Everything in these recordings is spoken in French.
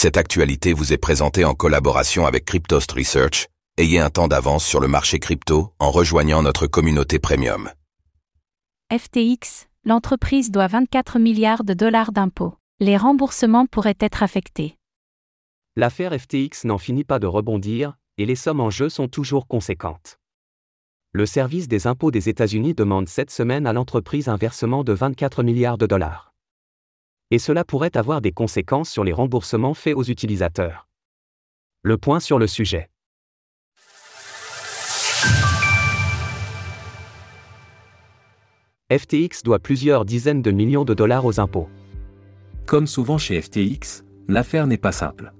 Cette actualité vous est présentée en collaboration avec Cryptost Research. Ayez un temps d'avance sur le marché crypto en rejoignant notre communauté premium. FTX, l'entreprise doit 24 milliards de dollars d'impôts. Les remboursements pourraient être affectés. L'affaire FTX n'en finit pas de rebondir, et les sommes en jeu sont toujours conséquentes. Le service des impôts des États-Unis demande cette semaine à l'entreprise un versement de 24 milliards de dollars et cela pourrait avoir des conséquences sur les remboursements faits aux utilisateurs. Le point sur le sujet. FTX doit plusieurs dizaines de millions de dollars aux impôts. Comme souvent chez FTX, l'affaire n'est pas simple.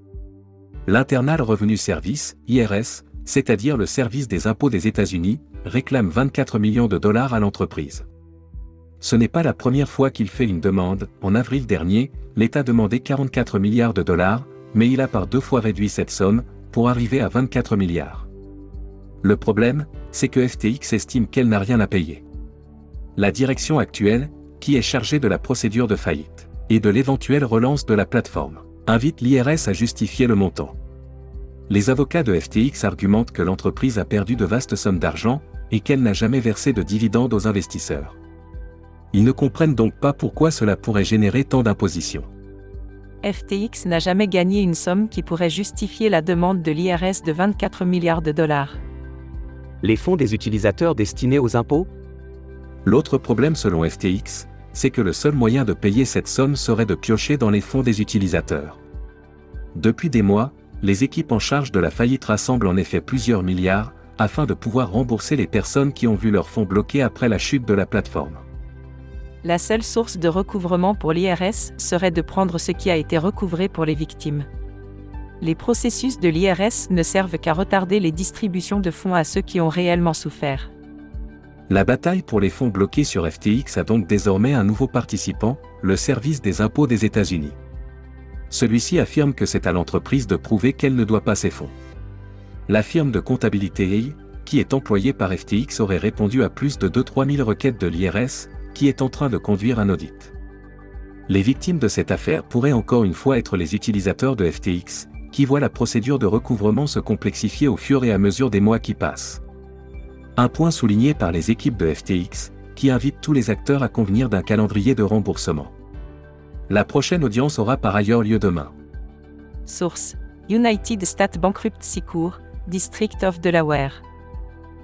L'Internal Revenu Service, IRS, c'est-à-dire le service des impôts des États-Unis, réclame 24 millions de dollars à l'entreprise. Ce n'est pas la première fois qu'il fait une demande. En avril dernier, l'État demandait 44 milliards de dollars, mais il a par deux fois réduit cette somme, pour arriver à 24 milliards. Le problème, c'est que FTX estime qu'elle n'a rien à payer. La direction actuelle, qui est chargée de la procédure de faillite, et de l'éventuelle relance de la plateforme, invite l'IRS à justifier le montant. Les avocats de FTX argumentent que l'entreprise a perdu de vastes sommes d'argent, et qu'elle n'a jamais versé de dividendes aux investisseurs. Ils ne comprennent donc pas pourquoi cela pourrait générer tant d'impositions. FTX n'a jamais gagné une somme qui pourrait justifier la demande de l'IRS de 24 milliards de dollars. Les fonds des utilisateurs destinés aux impôts? L'autre problème selon FTX, c'est que le seul moyen de payer cette somme serait de piocher dans les fonds des utilisateurs. Depuis des mois, les équipes en charge de la faillite rassemblent en effet plusieurs milliards, afin de pouvoir rembourser les personnes qui ont vu leurs fonds bloqués après la chute de la plateforme la seule source de recouvrement pour l'IRS serait de prendre ce qui a été recouvré pour les victimes. Les processus de l'IRS ne servent qu'à retarder les distributions de fonds à ceux qui ont réellement souffert. La bataille pour les fonds bloqués sur FTX a donc désormais un nouveau participant, le service des impôts des États-Unis. Celui-ci affirme que c'est à l'entreprise de prouver qu'elle ne doit pas ses fonds. La firme de comptabilité EI, qui est employée par FTX, aurait répondu à plus de 2-3 000 requêtes de l'IRS, qui est en train de conduire un audit. Les victimes de cette affaire pourraient encore une fois être les utilisateurs de FTX, qui voient la procédure de recouvrement se complexifier au fur et à mesure des mois qui passent. Un point souligné par les équipes de FTX, qui invitent tous les acteurs à convenir d'un calendrier de remboursement. La prochaine audience aura par ailleurs lieu demain. Source United States Bankruptcy Court, District of Delaware.